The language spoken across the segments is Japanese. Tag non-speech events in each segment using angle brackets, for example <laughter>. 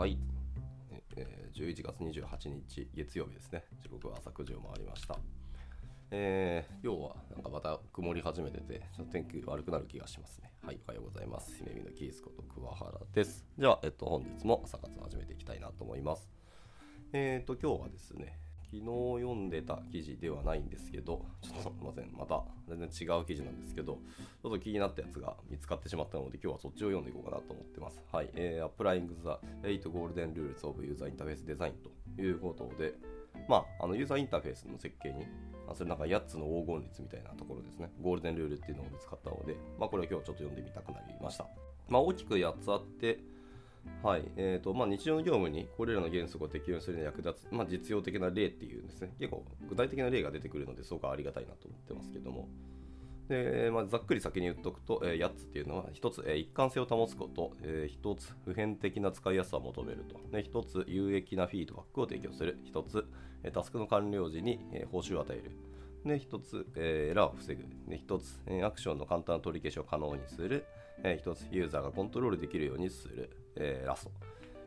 はい、えー、11月28日月曜日ですね。時刻は朝9時を回りました。えー、要はなんかまた曇り始めててちょっと天気悪くなる気がしますね。はいおはようございます。姫美のキースこと桑原です。じゃあ、えっと、本日も朝活を始めていきたいなと思います。えっ、ー、と今日はですね昨日読んでた記事ではないんですけど、ちょっとすみません、また全然違う記事なんですけど、ちょっと気になったやつが見つかってしまったので、今日はそっちを読んでいこうかなと思ってます。はい、えー、Applying the 8 Golden Rules of User Interface Design ということで、まあ、あのユーザーインターフェースの設計に、それなんか8つの黄金律みたいなところですね、ゴールデンルールっていうのを見つかったので、まあ、これを今日ちょっと読んでみたくなりました。まあ、大きく8つあって、はいえーとまあ、日常の業務にこれらの原則を適用するに役立つ、まあ、実用的な例っていうんですね、結構具体的な例が出てくるのですごくありがたいなと思ってますけども、でまあ、ざっくり先に言っておくと、えー、8つっていうのは、1つ、えー、一貫性を保つこと、えー、1つ、普遍的な使いやすさを求めると、で1つ、有益なフィードバックを提供する、1つ、えタスクの完了時に、え報酬を与える、で1つ、えエラーを防ぐ、で1つ、えアクションの簡単な取り消しを可能にする、え1つ、ユーザーがコントロールできるようにする、えラスト。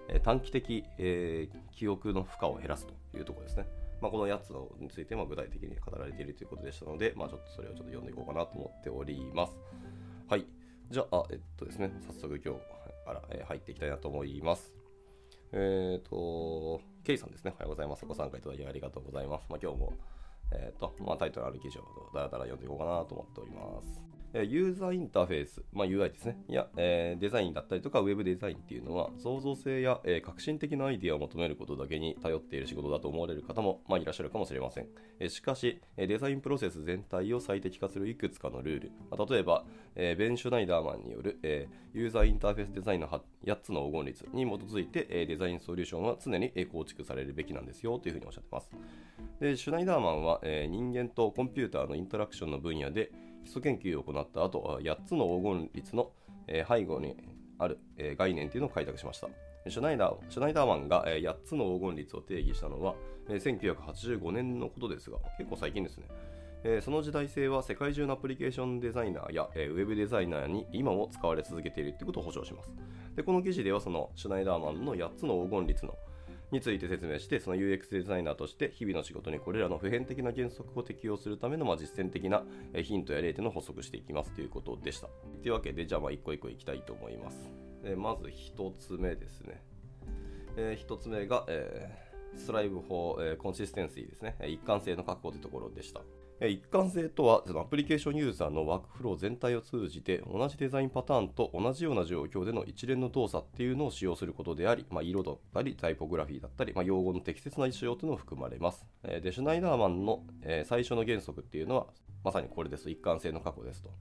え短期的、えー、記憶の負荷を減らすというところですね。まあ、この8つについてま具体的に語られているということでしたので、まあ、ちょっとそれをちょっと読んでいこうかなと思っております。はい。じゃあ、えっとですね、早速今日から入っていきたいなと思います。えっ、ー、と、ケイさんですね。おはようございます。ご参加いただきありがとうございます。まあ、今日も、えっ、ー、と、まあ、タイトルある記事をだらだら読んでいこうかなと思っております。ユーザーインターフェース、まあ、UI ですね、いや、えー、デザインだったりとか、ウェブデザインっていうのは、創造性や、えー、革新的なアイディアを求めることだけに頼っている仕事だと思われる方も、まあ、いらっしゃるかもしれません。えー、しかし、デザインプロセス全体を最適化するいくつかのルール、まあ、例えば、え、ベン・シュナイダーマンによる、え、ユーザーインターフェースデザインの8つの黄金律に基づいて、え、デザインソリューションは常に構築されるべきなんですよというふうにおっしゃってます。でシュナイダーマンは、え、人間とコンピューターのインタラクションの分野で、基礎研究を行った後、8つの黄金律の、背後にある、概念というのを開拓しました。シュナイダーシュナイダーマンが、8つの黄金律を定義したのは、1985年のことですが、結構最近ですね。その時代性は世界中のアプリケーションデザイナーや、ウェブデザイナーに今も使われ続けているということを保証します。でこの記事ではそのシュナイダーマンの8つの黄金律のについて説明して、その UX デザイナーとして日々の仕事にこれらの普遍的な原則を適用するためのま実践的なヒントや例というのを補足していきますということでした。というわけで、じゃあまあ一個一個いきたいと思います。えまず1つ目ですね。えー、1つ目が、えー、スライブ法、え、コンシステンシーですね。一貫性の確保というところでした。一貫性とは、アプリケーションユーザーのワークフロー全体を通じて、同じデザインパターンと同じような状況での一連の動作っていうのを使用することであり、まあ、色だったり、タイポグラフィーだったり、まあ、用語の適切な使用というのも含まれます。で、シュナイダーマンの最初の原則っていうのは、まさにこれです。一貫性の確保ですと。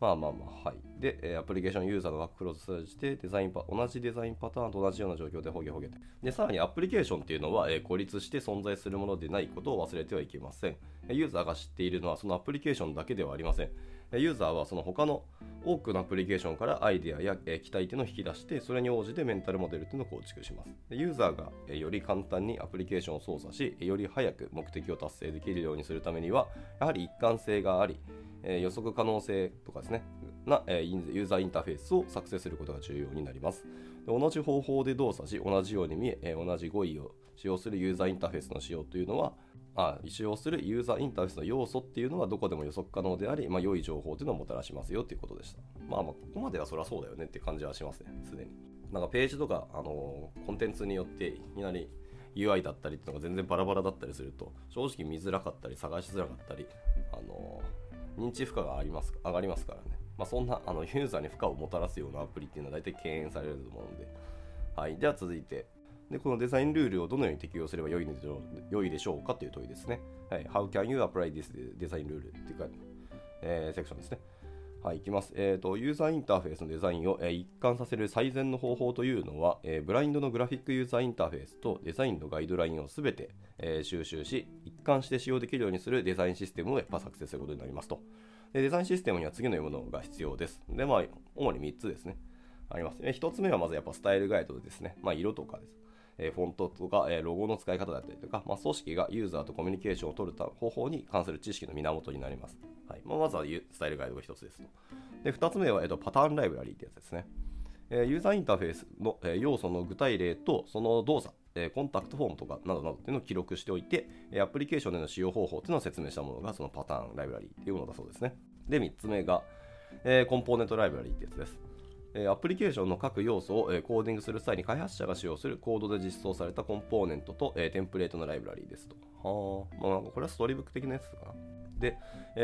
まあまあまあ、はい。で、アプリケーションユーザーのワークフローを通じて、デザインパ、同じデザインパターンと同じような状況でほげほげと。で、さらにアプリケーションっていうのは、え孤立して存在するものでないことを忘れてはいけません。ユーザーが知っているのはそのアプリケーションだけではありません。ユーザーはその他の多くのアプリケーションからアイデアや期待というのを引き出して、それに応じてメンタルモデルというのを構築します。ユーザーがより簡単にアプリケーションを操作し、より早く目的を達成できるようにするためには、やはり一貫性があり、予測可能性とかですね、なユーザーインターフェースを作成することが重要になります。同じ方法で動作し、同じように見え、同じ語彙を使用するユーザーインターフェースの使用というのは、あ使用するユーザーインターフェースの要素っていうのはどこでも予測可能であり、まあ、良い情報というのをもたらしますよということでした。まあまあ、ここまではそりゃそうだよねって感じはしますね、すでに。なんかページとか、あのコンテンツによっていきなり UI だったりっていうのが全然バラバラだったりすると、正直見づらかったり、探しづらかったり、あの認知負荷があります上がりますからね。まあ、そんなあのユーザーに負荷をもたらすようなアプリっていうのは大体敬遠されると思うので。はい。では続いて、でこのデザインルールをどのように適用すれば良いでしょう良いでしょうかという問いですね。はい、How can you apply this デザインルールっていうか、えー、セクションですね。はい、いきます。えーと、ユーザーインターフェースのデザインを、えー、一貫させる最善の方法というのは、えー、ブラインドのグラフィックユーザーインターフェースとデザインのガイドラインをすべて、え、収集し、一貫して使用できるようにするデザインシステムをやっぱ作成することになりますと。でデザインシステムには次のようなものが必要です。で、まあ、主に3つですね。あります。1つ目はまずやっぱスタイルガイドですね。まあ、色とかです。えフォントとか、えロゴの使い方だったりとか、まあ、組織がユーザーとコミュニケーションを取る方法に関する知識の源になります。はいまあ、まずはスタイルガイドが1つですと。で2つ目は、えっと、パターンライブラリーってやつですね。えユーザーインターフェースの、え要素の具体例とその動作、えコンタクトフォームとかなどなどっていうのを記録しておいて、アプリケーションでの使用方法っていうのを説明したものがそのパターンライブラリーっていうものだそうですね。で、3つ目が、えコンポーネントライブラリーってやつです。アプリケーションの各要素をコーディングする際に開発者が使用するコードで実装されたコンポーネントとテンプレートのライブラリーですと。はあ、まあ、これはストーリーブック的なやつかな。で、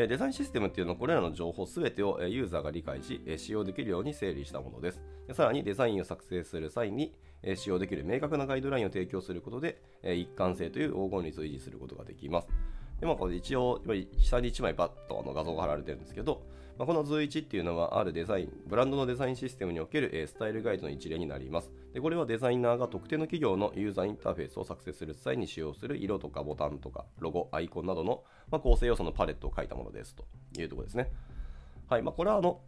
デザインシステムっていうのはこれらの情報すべてをユーザーが理解し、使用できるように整理したものです。さらにデザインを作成する際に使用できる明確なガイドラインを提供することで、一貫性という黄金率を維持することができます。でまあ、これ一応、下に1枚バッとあの画像が貼られてるんですけど、まあ、この図1っていうのはあるデザイン、ブランドのデザインシステムにおける、え、スタイルガイドの一例になります。でこれはデザイナーが特定の企業のユーザーインターフェースを作成する際に使用する色とかボタンとかロゴ、アイコンなどの、まあ、構成要素のパレットを書いたものですというところですね。はい、まあ、これはあの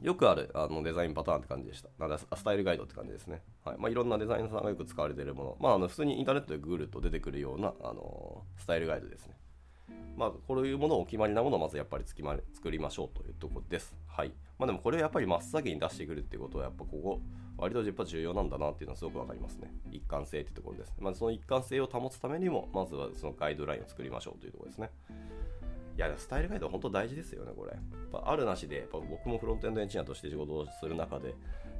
よくあるあのデザインパターンって感じでした。なんスタイルガイドって感じですね。はいまあ、いろんなデザイナーさんがよく使われているもの、まあ、あの普通にインターネットでググると出てくるようなあのスタイルガイドですね。まあ、こういうものをお決まりなものをまずやっぱりつきま作りましょうというところです。はい。まあ、でもこれをやっぱり真っ先に出してくるってことはやっぱここ割とやっぱ重要なんだなっていうのはすごくわかりますね。一貫性っていうところです。まずその一貫性を保つためにもまずはそのガイドラインを作りましょうというところですね。いや、スタイルガイドは本当大事ですよね、これ。やっぱあるなしで、やっぱ僕もフロントエンドエンジニアとして仕事をする中で、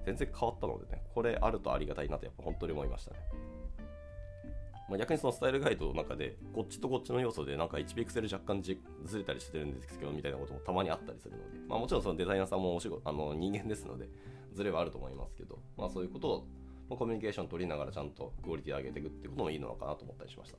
全然変わったのでね、これあるとありがたいなとやっぱ本当に思いましたね。まあ、逆にそのスタイルガイドの中で、こっちとこっちの要素でなんか1ピクセル若干ずれたりしてるんですけど、みたいなこともたまにあったりするので、まあ、もちろんそのデザイナーさんもお仕事あの人間ですので、ずれはあると思いますけど、まあ、そういうことを、ま、コミュニケーション取りながらちゃんとクオリティ上げていくってこともいいのかなと思ったりしました。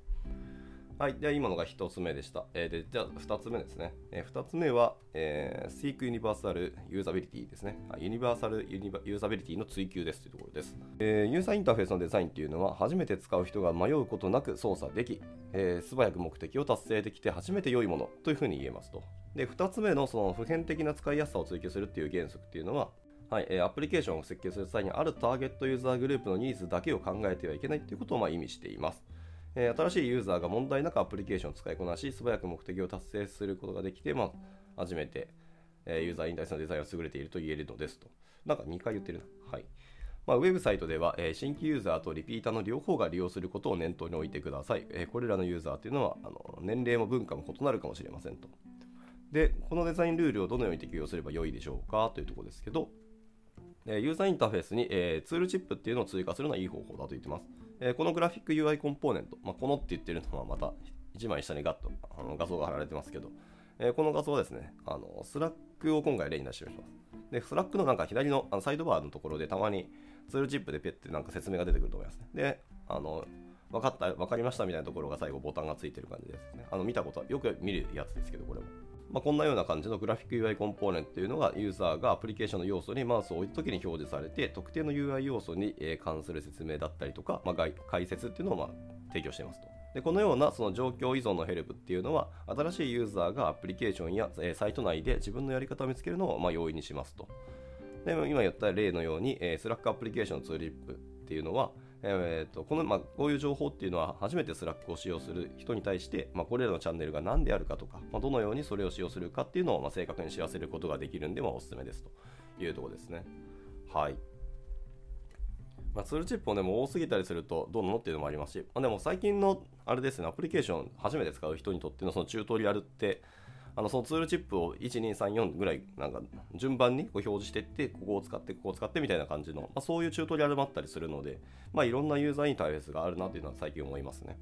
はい。では、今のが1つ目でした。えー、で、じゃあ、2つ目ですね。えー、2つ目は、えー、Seek Universal Usability ですね。ユニバーサルユニバユーザビリティの追求ですというところです、えー。ユーザーインターフェースのデザインっていうのは、初めて使う人が迷うことなく操作でき、えー、素早く目的を達成できて初めて良いものというふうに言えますと。で、2つ目のその普遍的な使いやすさを追求するっていう原則っていうのは、はいえ、アプリケーションを設計する際にあるターゲットユーザーグループのニーズだけを考えてはいけないということをまあ意味しています。え、新しいユーザーが問題なくアプリケーションを使いこなし、素早く目的を達成することができて、まあ、初めて、え、ユーザーインターフェースのデザインは優れていると言えるのですと。なんか2回言ってるな。はい。まあ、ウェブサイトでは、え、新規ユーザーとリピーターの両方が利用することを念頭に置いてください。え、これらのユーザーというのはあの年齢も文化も異なるかもしれませんと。で、このデザインルールをどのように適用すれば良いでしょうか？というところですけど、ユーザーインターフェースに、えー、ツールチップっていうのを追加するのはいい方法だと言ってます。えこのグラフィック UI コンポーネント、まあ、このって言ってるのはまた1枚下にガッとあの画像が貼られてますけど、えこの画像はですね、あの Slack を今回例に出してみます。で、 Slack のなんか左のあのサイドバーのところでたまにツールチップでペッてなんか説明が出てくると思いますね。で、あの、分かった、分かりましたみたいなところが最後ボタンがついてる感じですね。あの見たことはよく見るやつですけど、これも。まあ、こんなような感じのグラフィック UI コンポーネントというのがユーザーがアプリケーションの要素にマウスを置いたときに表示されて特定の UI 要素に関する説明だったりとか、まあ、解説っていうのをま提供していますと。でこのようなその状況依存のヘルプっていうのは新しいユーザーがアプリケーションやサイト内で自分のやり方を見つけるのをま容易にしますと。で今言った例のように、 Slack アプリケーションのツールチップっていうのはえーとこのまあ、こういう情報っていうのは初めて Slack を使用する人に対して、まあ、これらのチャンネルが何であるかとか、まあ、どのようにそれを使用するかっていうのをまあ正確に知らせることができるんで、まあ、おすすめですというところですね。はい。まあ、ツールチップもでも多すぎたりするとどうなのっていうのもありますし、まあ、でも最近のあれですね、アプリケーション初めて使う人にとってのそのチュートリアルって、あのそのツールチップを1234ぐらいなんか順番にこう表示していってここを使ってここを使ってみたいな感じの、まあ、そういうチュートリアルもあったりするので、まあ、いろんなユーザーインターフェースがあるなっていうのは最近思いますね。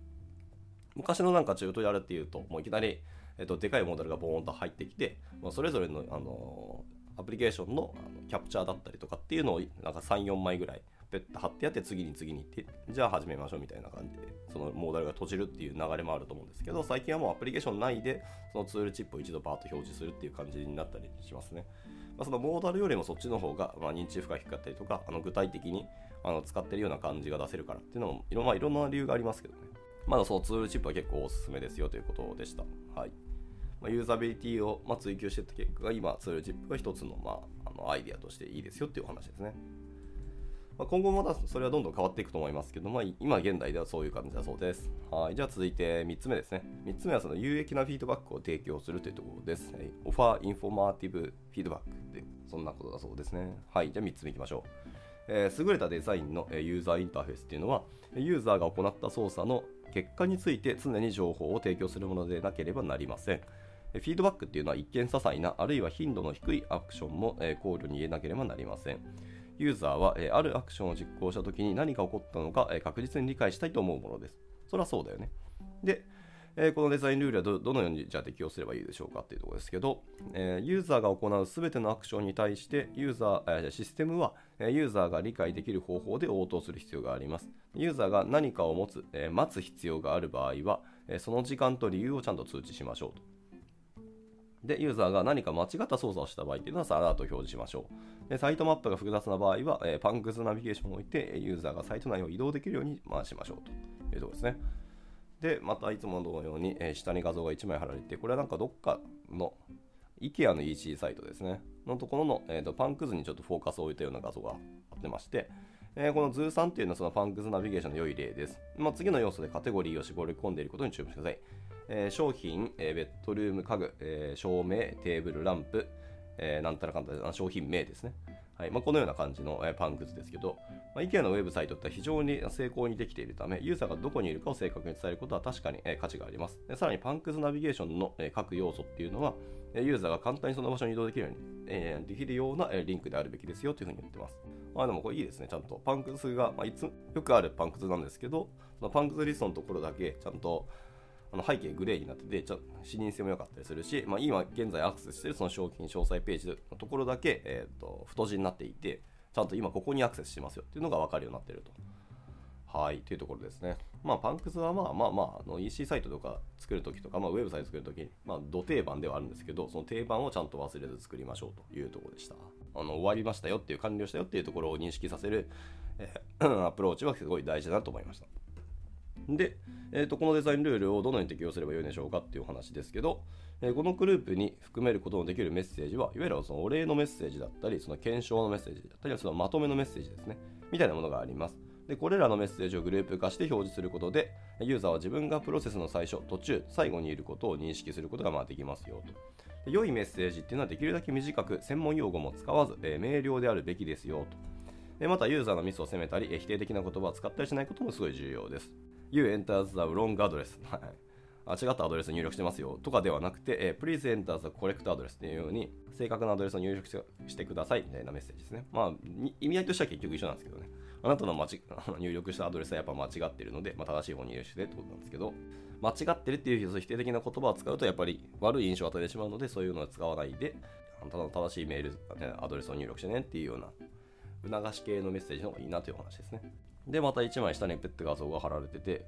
昔のなんかチュートリアルっていうともういきなり、えっと、でかいモデルがボーンと入ってきて、まあ、それぞれの、あのアプリケーションのあのキャプチャーだったりとかっていうのをなんか3、4枚ぐらいペッと貼ってやって次に次に行ってじゃあ始めましょうみたいな感じでそのモーダルが閉じるっていう流れもあると思うんですけど最近はもうアプリケーション内でそのツールチップを一度バーッと表示するっていう感じになったりしますね、まあ、そのモーダルよりもそっちの方が、ま、認知負荷低かったりとかあの具体的にあの使ってるような感じが出せるからっていうのもいろ,、まあ、いろんな理由がありますけどね。まだそのツールチップは結構おすすめですよということでした。はい。ま、ユーザビリティをま追求していった結果が今ツールチップが一つの,、まあ、あのアイデアとしていいですよっていうお話ですね。まあ、今後またそれはどんどん変わっていくと思いますけど、まあ、今現代ではそういう感じだそうです。はい。じゃあ続いて3つ目ですね。3つ目はその有益なフィードバックを提供するというところです。はい、 Offer informative feedback って、そんなことだそうですね。はい。じゃあ3つ目いきましょう。えー、優れたデザインのユーザーインターフェースっていうのはユーザーが行った操作の結果について常に情報を提供するものでなければなりません。フィードバックっていうのは一見些細なあるいは頻度の低いアクションも考慮に入れなければなりません。ユーザーはえあるアクションを実行したときに何が起こったのかえ確実に理解したいと思うものです。それはそうだよね。で、えこのデザインルールはどのようにじゃあ適用すればいいでしょうか？っていうところですけど、えユーザーが行うすべてのアクションに対してユーザー、えシステムはユーザーが理解できる方法で応答する必要があります。ユーザーが何かを持つ、え待つ必要がある場合は、えその時間と理由をちゃんと通知しましょうと。で、ユーザーが何か間違った操作をした場合っていうのはアラートを表示しましょう。でサイトマップが複雑な場合は、えパンクスナビゲーションを置いて、ユーザーがサイト内を移動できるように回しましょうというところですね。で、またいつものように、え下に画像が1枚貼られて、これはなんかどっかの IKEA の EC サイトですね。のところの、えーと、パンク図にちょっとフォーカスを置いたような画像が貼ってまして、えー、この図3っていうのはそのパンク図ナビゲーションの良い例です。まあ、次の要素でカテゴリーを絞り込んでいることに注目してください。えー、商品、えー、ベッドルーム家具、えー、照明、テーブル、ランプ、えなんたらかんたら商品名ですね。はいまあ、このような感じの、えパンク図ですけど、まあ、IKEA のウェブサイトって非常に成功にできているため、ユーザーがどこにいるかを正確に伝えることは確かに、え価値があります。でさらにパンク図ナビゲーションの、え各要素っていうのは、ユーザーが簡単にその場所に移動できるように、えできるような、えリンクであるべきですよというふうに言ってます。まあでもこれいいですね。ちゃんとパンク図が、まあ、いつよくあるパンク図なんですけど、そのパンク図リストのところだけちゃんとあの背景グレーになってて、ちょ視認性も良かったりするし、まあ、今現在アクセスしているその商品詳細ページのところだけ、えーと、太字になっていて、ちゃんと今ここにアクセスしますよっていうのが分かるようになっていると。はい、というところですね。まあ、パンクスはまあまあまあ、あの EC サイトとか作るときとか、まあ、ウェブサイト作るときに、まあ、土定番ではあるんですけど、その定番をちゃんと忘れず作りましょうというところでした。あの終わりましたよっていう、完了したよっていうところを認識させる、えー、<coughs> アプローチはすごい大事だなと思いました。で、えーと、このデザインルールをどのように適用すればよいでしょうかっていうお話ですけど、えー、このグループに含めることのできるメッセージは、いわゆるそのお礼のメッセージだったり、その検証のメッセージだったり、そのまとめのメッセージですね、みたいなものがあります。でこれらのメッセージをグループ化して表示することで、ユーザーは自分がプロセスの最初、途中、最後にいることを認識することがまあできますよと。良いメッセージっていうのはできるだけ短く、専門用語も使わず、えー、明瞭であるべきですよと。また、ユーザーのミスを責めたり、否定的な言葉を使ったりしないこともすごい重要です。You entered the wrong address. <laughs> あ違ったアドレス入力してますよとかではなくて、えー、Please enter the correct address っていうように正確なアドレスを入力してくださいみたいなメッセージですね。まあ、意味合いとしては結局一緒なんですけどね。あなたの間違 <laughs> 入力したアドレスはやっぱ間違ってるので、まあ、正しい方に入力してってことなんですけど、間違ってるっていう否定的な言葉を使うとやっぱり悪い印象を与えてしまうので、そういうのは使わないで、ただの正しいメール、アドレスを入力してねっていうような促し系のメッセージの方がいいなという話ですね。で、また1枚下にペット画像が貼られてて、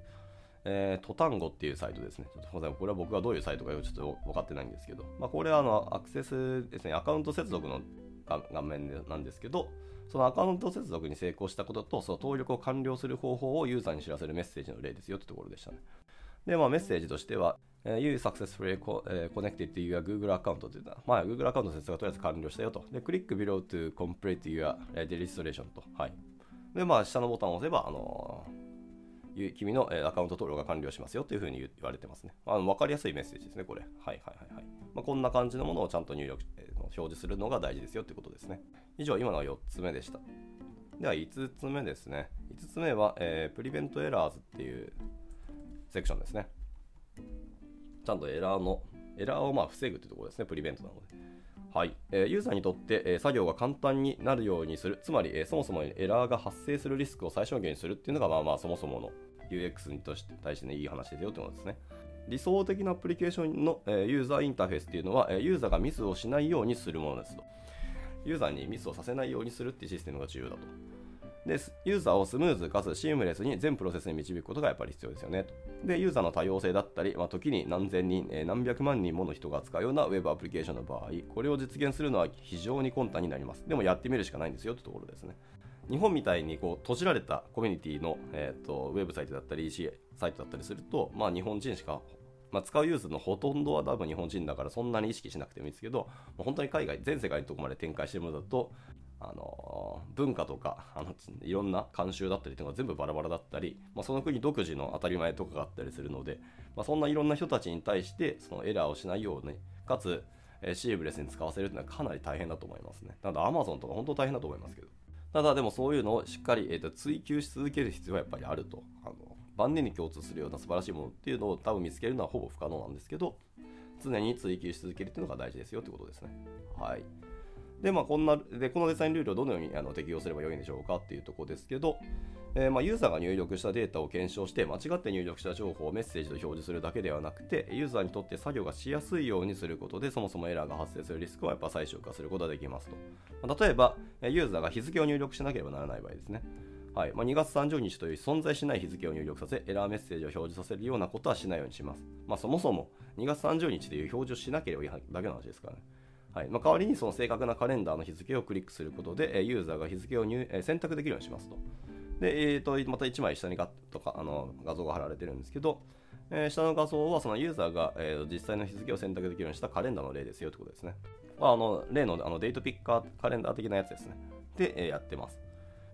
えー、トタンゴっていうサイトですね。ちょっとごめんなさい。これは僕がどういうサイトかちょっと分かってないんですけど、まあ、これはあのアクセスですね、アカウント接続の画面でなんですけど、そのアカウント接続に成功したことと、その登録を完了する方法をユーザーに知らせるメッセージの例ですよってところでしたね。で、まあ、メッセージとしては、You successfully connected to your Google アカウントというのは、まあ、Google アカウント接続がとりあえず完了したよと。で、Click below to complete your registration と。はい。で、まあ、下のボタンを押せば、あのー、君のアカウント登録が完了しますよというふうに言われてますね。あの分かりやすいメッセージですね、これ。はいはいはいはい。まあ、こんな感じのものをちゃんと入力、えー、表示するのが大事ですよということですね。以上、今のは4つ目でした。では、5つ目ですね。5つ目は、えー、プリベントエラーズっていうセクションですね。ちゃんとエラーの、エラーをまあ防ぐというところですね、プリベントなので。はい、えー、ユーザーにとって、えー、作業が簡単になるようにする、つまり、えー、そもそもエラーが発生するリスクを最小限にするっていうのが、まあまあ、そもそもの UX にとして対して、ね、いい話ですよってことですね。理想的なアプリケーションの、えー、ユーザーインターフェースっていうのは、えー、ユーザーがミスをしないようにするものですと。ユーザーにミスをさせないようにするっていうシステムが重要だと。で、ユーザーをスムーズかつシームレスに全プロセスに導くことがやっぱり必要ですよね。で、ユーザーの多様性だったり、まあ、時に何千人、えー、何百万人もの人が使うようなウェブアプリケーションの場合、これを実現するのは非常に困難になります。でもやってみるしかないんですよというところですね。日本みたいにこう閉じられたコミュニティの、えーと、ウェブサイトだったり EC サイトだったりすると、まあ、日本人しか、まあ、使うユーザーのほとんどは多分日本人だからそんなに意識しなくてもいいですけど、本当に海外全世界のところまで展開してるものだとあの文化とか <laughs> あのいろんな慣習だったりというのが全部バラバラだったり、まあ、その国独自の当たり前とかがあったりするので、まあ、そんないろんな人たちに対してそのエラーをしないようにかつ、え、シーブレスに使わせるというのはかなり大変だと思いますね。なので Amazon とか本当大変だと思いますけど。ただでもそういうのをしっかり、えー、と追求し続ける必要はやっぱりあるとあの万年に共通するような素晴らしいものっていうのを多分見つけるのはほぼ不可能なんですけど常に追求し続けるっていうのが大事ですよってことですねはいでまあこんなでこのデザインルールをどのようにあの適用すればよいんでしょうかっていうところですけどえー、まあ、ユーザーが入力したデータを検証して間違って入力した情報をメッセージと表示するだけではなくてユーザーにとって作業がしやすいようにすることでそもそもエラーが発生するリスクをやっぱ最小化することができますと、まあ、例えばユーザーが日付を入力しなければならない場合ですねはいまあ、2月30日という存在しない日付を入力させ、エラーメッセージを表示させるようなことはしないようにします。まあ、そもそも2月30日という表示をしなければいいだけの話ですからね。はいまあ、代わりにその正確なカレンダーの日付をクリックすることで、ユーザーが日付を入選択できるようにしますと。で、えーと、また1枚下にガッとかあの画像が貼られてるんですけど、えー、下の画像はそのユーザーが、えー、実際の日付を選択できるようにしたカレンダーの例ですよということですね。まあ、あの例のあのデートピッカーカレンダー的なやつですね。で、えー、やってます。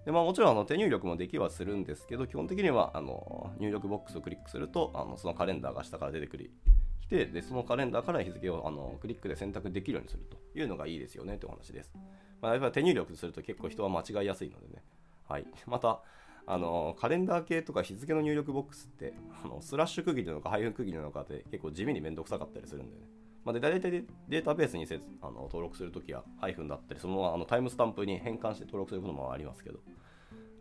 でまあ、もちろんあの手入力もできはするんですけど、基本的にはあの入力ボックスをクリックすると、あのそのカレンダーが下から出てくるてで、そのカレンダーから日付をあのクリックで選択できるようにするというのがいいですよねというお話です。まあ、やっぱり手入力すると結構人は間違いやすいのでね。はい。<laughs> また、あのカレンダー系とか日付の入力ボックスってあのスラッシュ区切りなのかハイフン区切りなのかって結構地味にめんどくさかったりするんでね。まあ、で大体データベースにせあの登録するときはハイフンだったり、そのままあのタイムスタンプに変換して登録することもありますけど、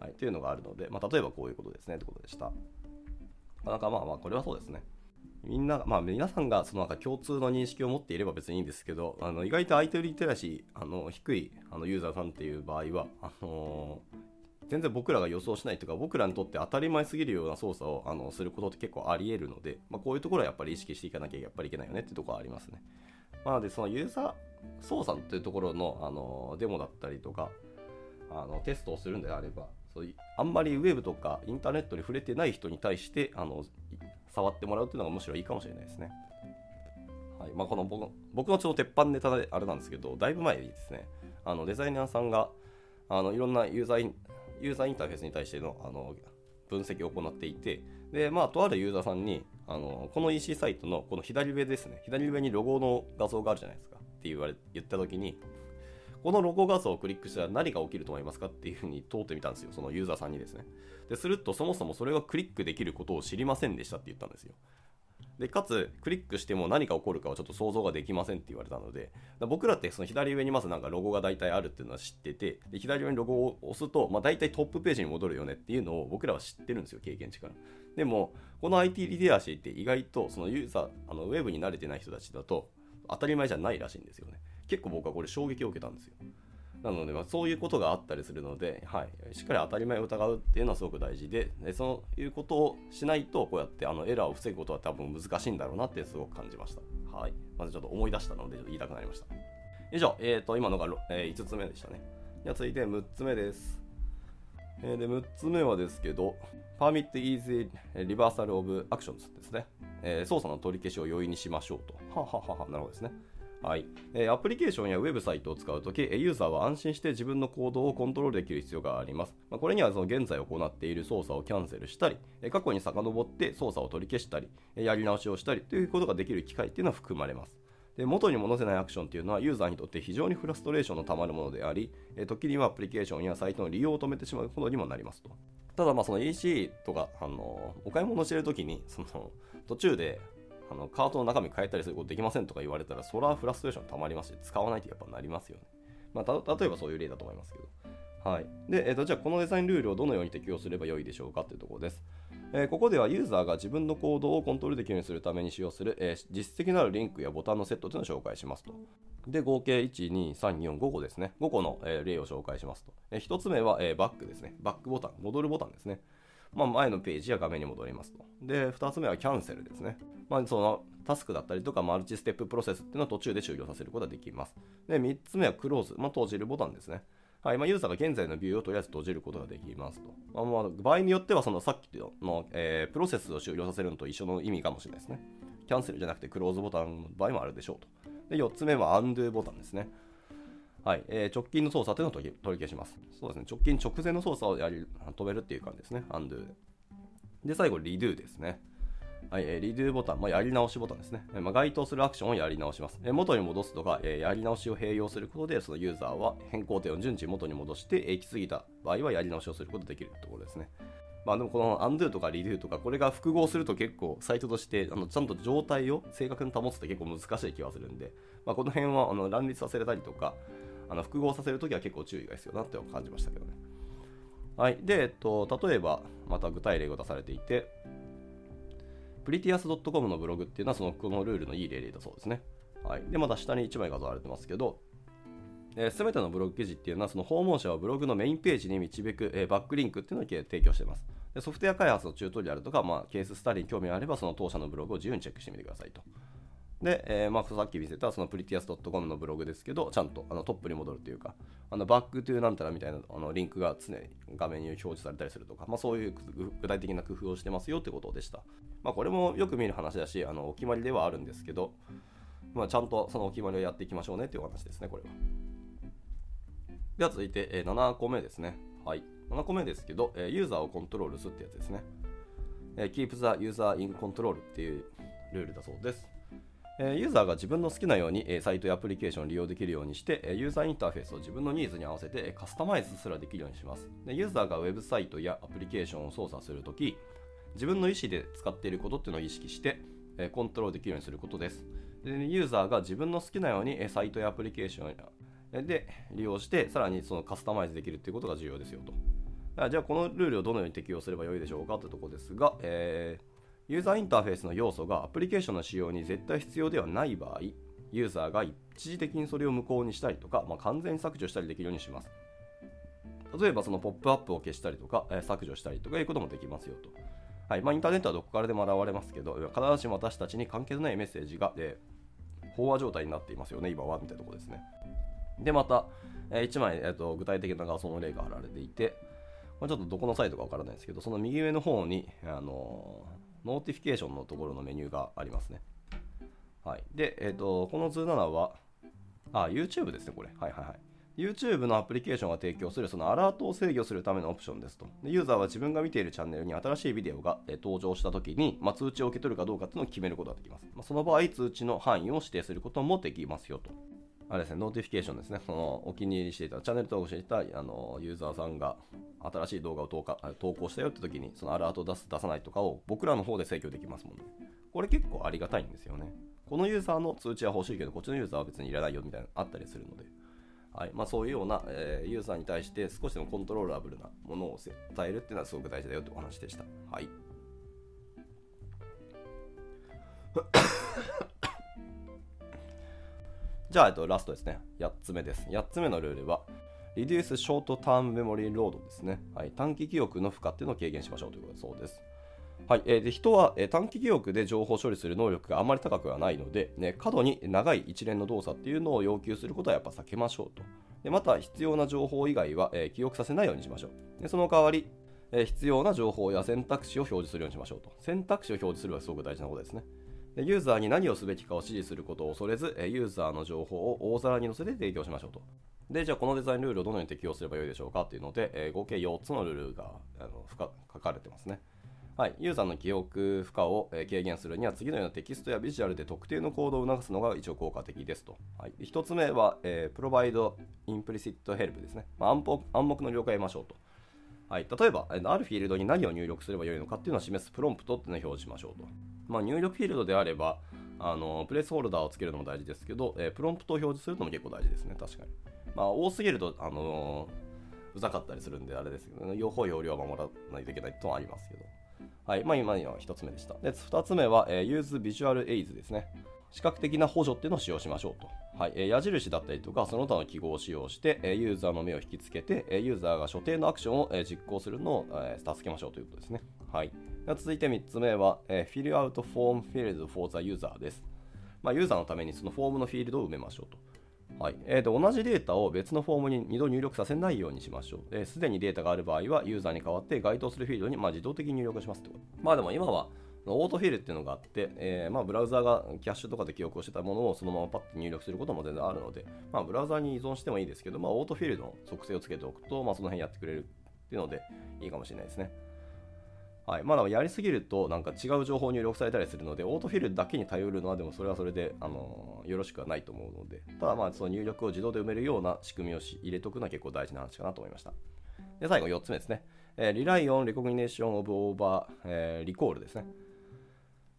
はい、というのがあるので、まあ、例えばこういうことですねということでした。まあ、なんかまあまあこれはそうですね。みんな、まあ皆さんがそのなんか共通の認識を持っていれば別にいいんですけど、あの意外と相手リテラシーあの低いあのユーザーさんっていう場合は、あの全然僕らが予想しないというか僕らにとって当たり前すぎるような操作をあのすることって結構ありえるので、まあ、こういうところはやっぱり意識していかなきゃやっぱりいけないよねってところはありますね。なのでそのユーザー操作というところのあのデモだったりとかあのテストをするんであればそうあんまりウェブとかインターネットに触れてない人に対してあの触ってもらうっていうのがむしろいいかもしれないですね。はい。まあ、この僕僕のちょっと鉄板ネタであれなんですけどだいぶ前にですね。あのデザイナーさんがあのいろんなユーザーユーザーインターフェースに対してのあの分析を行っていて、で、まあ、とあるユーザーさんに、あのこの EC サイトのこの左上ですね、左上にロゴの画像があるじゃないですか。って言われ言ったときに、このロゴ画像をクリックしたら何が起きると思いますかっていうふうに問うてみたんですよ、そのユーザーさんにですね。ですると、そもそもそれがクリックできることを知りませんでしたって言ったんですよ。でかつクリックしても何が起こるかはちょっと想像ができませんって言われたので僕らってその左上にまずなんかロゴが大体あるっていうのは知っててで左上にロゴを押すと、まあ、大体トップページに戻るよねっていうのを僕らは知ってるんですよ経験値からでもこの IT リテラシーって意外とそのユーザーあのウェブに慣れてない人たちだと当たり前じゃないらしいんですよね結構僕はこれ衝撃を受けたんですよ。なので、まあ、そういうことがあったりするので、はい、しっかり当たり前を疑うっていうのはすごく大事ででそういうことをしないとこうやってあのエラーを防ぐことは多分難しいんだろうなってすごく感じました、はい、まずちょっと思い出したのでちょっと言いたくなりました。以上、えーと、今のが、えー、5つ目でしたね。じゃ続いて6つ目です。えー、で6つ目はですけど、Permit Easy Reversal of Actions ですね。えー、操作の取り消しを容易にしましょうと。はははは、なるほどですね。はいえー、アプリケーションやウェブサイトを使うとき、ユーザーは安心して自分の行動をコントロールできる必要があります。まあ、これにはその現在行っている操作をキャンセルしたり、過去に遡って操作を取り消したり、やり直しをしたりということができる機会っていうのは含まれます。で元に戻せないアクションっていうのはユーザーにとって非常にフラストレーションのたまるものであり、時にはアプリケーションやサイトの利用を止めてしまうことにもなりますと。ただまあその EC とか、あのお買い物しているときにその途中であのカートの中身変えたりすることできませんとか言われたら、それはフラストレーションたまりますし、使わないとやっぱなりますよね。まあ、例えばそういう例だと思いますけど。はい。で、えーと、じゃあこのデザインルールをどのように適用すればよいでしょうかというところです。えー、ここではユーザーが自分の行動をコントロールできるようにするために使用する、えー、実績のあるリンクやボタンのセットというのを紹介しますと。で、合計1、2、3、4、5個ですね。5個の、えー、例を紹介しますと。え、1つ目は、え、バックですね。バックボタン、戻るボタンですね。まあ、前のページや画面に戻りますと。で、2つ目はキャンセルですね。まあ、そのタスクだったりとかマルチステッププロセスっていうのを途中で終了させることができます。で、3つ目はクローズ、まあ、閉じるボタンですね。はい、まあ、ユーザーが現在のビューをとりあえず閉じることができますと。まあ、まあ、場合によっては、そのさっきの、えー、プロセスを終了させるのと一緒の意味かもしれないですね。キャンセルじゃなくてクローズボタンの場合もあるでしょうと。で、4つ目は undo ボタンですね。はい、えー、直近の操作というのを取り消します。そうですね、直近直前の操作をやり止めるっていう感じですね、undo で。で、最後、redo ですね。はい、えー、リドゥボタン、まあ、やり直しボタンですね。えー、まあ、該当するアクションをやり直します。えー、元に戻すとか、えー、やり直しを併用することで、そのユーザーは変更点を順次元に戻して、行き過ぎた場合はやり直しをすることができるところですね。まあでもこの undo とか redo とか、これが複合すると結構サイトとしてあのちゃんと状態を正確に保つって結構難しい気がするんで、まあ、この辺はあの乱立させれたりとか、あの複合させるときは結構注意が必要だって感じましたけどね。はい。で、えっと、例えば、また具体例が出されていて、prettias.com のブログっていうのはそのこのルールのいい例だそうですね。はい。で、また下に1枚画像られてますけど、す、え、べ、てのブログ記事っていうのはその訪問者はブログのメインページに導く、えー、バックリンクっていうのを提供しています。でソフトウェア開発のチュートリアルとか、まあ、ケーススタディに興味があればその当社のブログを自由にチェックしてみてくださいと。で、えー、まあ、さっき見せたその prettias.com のブログですけど、ちゃんとあのトップに戻るというか、あの back to なんたらみたいなあのリンクが常に画面に表示されたりするとか、まあ、そういう具体的な工夫をしてますよってことでした。まあ、これもよく見る話だし、あのお決まりではあるんですけど、まあ、ちゃんとそのお決まりをやっていきましょうねっていう話ですね、これは。では続いて、えー、7個目ですね。はい。7個目ですけど、えー、ユーザーをコントロールするってやつですね。えー、Keep the user in control っていうルールだそうです。ユーザーが自分の好きなようにサイトやアプリケーションを利用できるようにしてユーザーインターフェースを自分のニーズに合わせてカスタマイズすらできるようにします。ユーザーがウェブサイトやアプリケーションを操作するとき自分の意思で使っていることっていうのを意識してコントロールできるようにすることです。ユーザーが自分の好きなようにサイトやアプリケーションで利用してさらにそのカスタマイズできるということが重要ですよと。じゃあこのルールをどのように適用すればよいでしょうかというところですが、えーユーザーインターフェースの要素がアプリケーションの使用に絶対必要ではない場合、ユーザーが一時的にそれを無効にしたりとか、まあ、完全に削除したりできるようにします。例えばそのポップアップを消したりとか、え削除したりとかいうこともできますよと。はいまあ、インターネットはどこからでも現れますけど、必ずしも私たちに関係のないメッセージが、えー、飽和状態になっていますよね、今は、みたいなところですね。で、また、え、1枚、えーと、具体的な画像の例が貼られていて、まあ、ちょっとどこのサイトかわからないですけど、その右上の方に、あのー notification のところのメニューがありますね。はい。で、えっ、ー、と、この図7は、あ、YouTube ですね、これ。はいはいはい。YouTube のアプリケーションが提供するそのアラートを制御するためのオプションですと。でユーザーは自分が見ているチャンネルに新しいビデオが、え登場したときに、まあ、通知を受け取るかどうかっていうのを決めることができます。まあ、その場合、通知の範囲を指定することもできますよと。あれですね、 notification ですね。そのお気に入りしていた、チャンネル登録していたあのユーザーさんが新しい動画を投下投稿したよって時に、そのアラート出す、出さないとかを僕らの方で制御できますもんね。これ結構ありがたいんですよね。このユーザーの通知は欲しいけど、こっちのユーザーは別にいらないよみたいなのあったりするので。はいまあ、そういうような、えー、ユーザーに対して少しでも controllable なものを伝えるっていうのはすごく大事だよというお話でした。はい。じゃあ、えっと、ラストですね。8つ目です。8つ目のルールは、Reduce Short Term Memory Load ですね。はい、短期記憶の負荷っていうのを軽減しましょうということだそうです。はいえー、で人は、えー、短期記憶で情報処理する能力があまり高くはないので、ね、過度に長い一連の動作っていうのを要求することはやっぱ避けましょうと。でまた、必要な情報以外は、えー、記憶させないようにしましょう。でその代わり、え必要な情報や選択肢を表示するようにしましょうと。選択肢を表示するのはすごく大事なことですね。ユーザーに何をすべきかを指示することを恐れず、ユーザーの情報を大皿に乗せて提供しましょうと。で、じゃあこのデザインルールをどのように適用すればよいでしょうかっていうので、え、合計4つのルールがあの書かれてますね。はい、ユーザーの記憶負荷を軽減するには次のようなテキストやビジュアルで特定の行動を促すのが一応効果的ですと。はい、1つ目は、えー、Provide Implicit Help ですね。まあ、暗黙の了解を得ましょうと。はい、例えば、あるフィールドに何を入力すればよいのかっていうのを示すプロンプトっていうのを表示しましょうと。まあ、入力フィールドであれば、あのプレスホルダーをつけるのも大事ですけど、えー、プロンプトを表示するのも結構大事ですね、確かに。まあ、多すぎると、あのー、うざかったりするんで、あれですけど、ね、用法用量は守らないといけないとはありますけど。はい、まあ、今のは1つ目でした。で、2つ目は、えー、Use Visual Aids ですね。視覚的な補助っていうのを使用しましょうと。はいえ、矢印だったりとか、その他の記号を使用して、え、ユーザーの目を引きつけて、え、ユーザーが所定のアクションを、え、実行するのを、え、助けましょうということですね。はい、続いて3つ目は、えー、Fill out form field for the user です。まあ、ユーザーのためにそのフォームのフィールドを埋めましょうと。はいえー、と同じデータを別のフォームに2度入力させないようにしましょう。す、で、にデータがある場合は、ユーザーに代わって該当するフィールドに、まあ、自動的に入力しますってこと。まあでも今は、オートフィールっていうのがあって、えー、まあブラウザーがキャッシュとかで記憶をしてたものをそのままパッと入力することも全然あるので、まあ、ブラウザーに依存してもいいですけど、まあ、オートフィールの属性をつけておくと、まあ、その辺やってくれるっていうのでいいかもしれないですね。はい、まだやりすぎるとなんか違う情報入力されたりするので、オートフィルだけに頼るのはでもそれはそれで、あのよろしくはないと思うので、ただまあその入力を自動で埋めるような仕組みを入れとくのは結構大事な話かなと思いました。で、最後4つ目ですね。えー、リライオン、レコグニネーションオブオーバー、えー、リコールですね。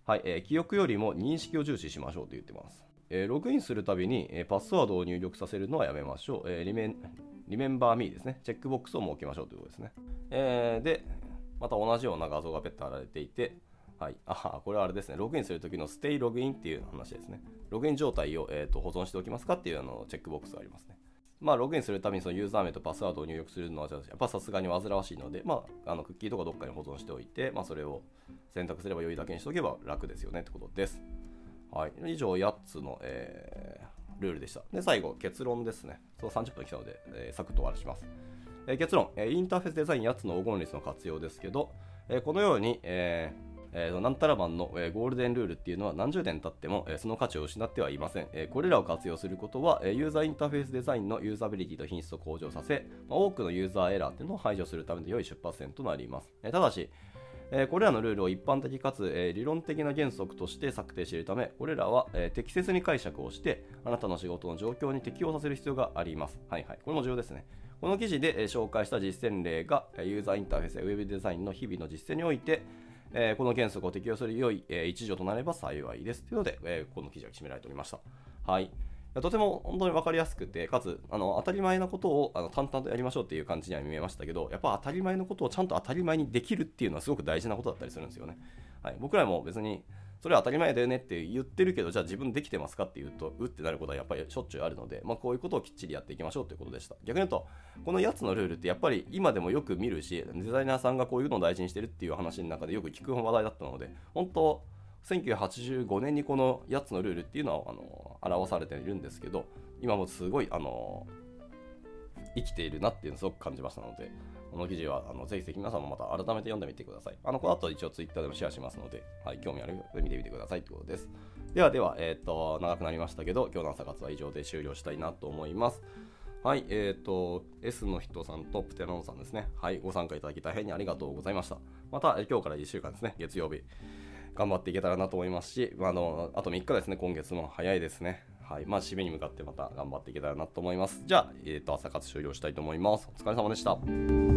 はい、えー、記憶よりも認識を重視しましょうと言ってます。えー、ログインするたびに、えー、パスワードを入力させるのはやめましょう。えー、リメンリメンバーミーですね。チェックボックスを設けましょうということですね。えー、で、また同じような画像がペット貼られていて、はい。あ、これはあれですね。ログインするときのステイログインっていう話ですね。ログイン状態を、えーと、保存しておきますかっていうあのチェックボックスがありますね。まあ、ログインするためにそのユーザー名とパスワードを入力するのは、やっぱさすがに煩わしいので、まあ、あのクッキーとかどっかに保存しておいて、まあ、それを選択すれば良いだけにしておけば楽ですよねってことです。はい。以上8つの、えー、ルールでした。で、最後、結論ですね。そう30分来たので、えー、サクッと終わらします。え、結論、えインターフェースデザイン8つの黄金率の活用ですけど、えこのように、ええー、なんたら版の、えー、ゴールデンルールっていうのは何十年経っても、えー、その価値を失ってはいません、えー、これらを活用することは、えー、ユーザーインターフェースデザインのユーザビリティと品質を向上させ、まあ、多くのユーザーエラーっていうのを排除するための良い出発点となります、え、ただし、え、これらのルールを一般的かつ、え、理論的な原則として策定しているため、これらは、え、適切に解釈をして、あなたの仕事の状況に適用させる必要があります。はいはい。これも重要ですね。この記事で紹介した実践例がユーザーインターフェースやウェブデザインの日々の実践において、えこの原則を適用する良い、え一助となれば幸いです。というので、えこの記事は締められておりました。はい。とても本当に分かりやすくて、かつあの当たり前なことをあの淡々とやりましょうっていう感じには見えましたけど、やっぱ当たり前のことをちゃんと当たり前にできるっていうのはすごく大事なことだったりするんですよね。はい、僕らも別にそれは当たり前だよねって言ってるけど、じゃあ自分できてますかっていうと、うってなることはやっぱりしょっちゅうあるので、まあ、こういうことをきっちりやっていきましょうということでした。逆に言うと、この8つのルールってやっぱり今でもよく見るし、デザイナーさんがこういうのを大事にしてるっていう話の中でよく聞く話題だったので、本当、1985年にこの8つのルールっていうのはあの表されているんですけど、今もすごいあの生きているなっていうのをすごく感じましたので、この記事はあのぜひぜひ皆さんもまた改めて読んでみてください。あのこの後一応 Twitter でもシェアしますので、はい、興味ある方見てみてくださいということです。ではでは、えっ、ー、と、長くなりましたけど、今日の朝活は以上で終了したいなと思います。はい、えっ、ー、と、S の人さんとプテロンさんですね。はい、ご参加いただき大変にありがとうございました。また、今日から1週間ですね、月曜日、頑張っていけたらなと思いますし、あの、あと3日ですね、今月も早いですね。はい。まあ、締めに向かってまた頑張っていけたらなと思います。じゃあ、えっ、ー、と、朝活終了したいと思います。お疲れ様でした。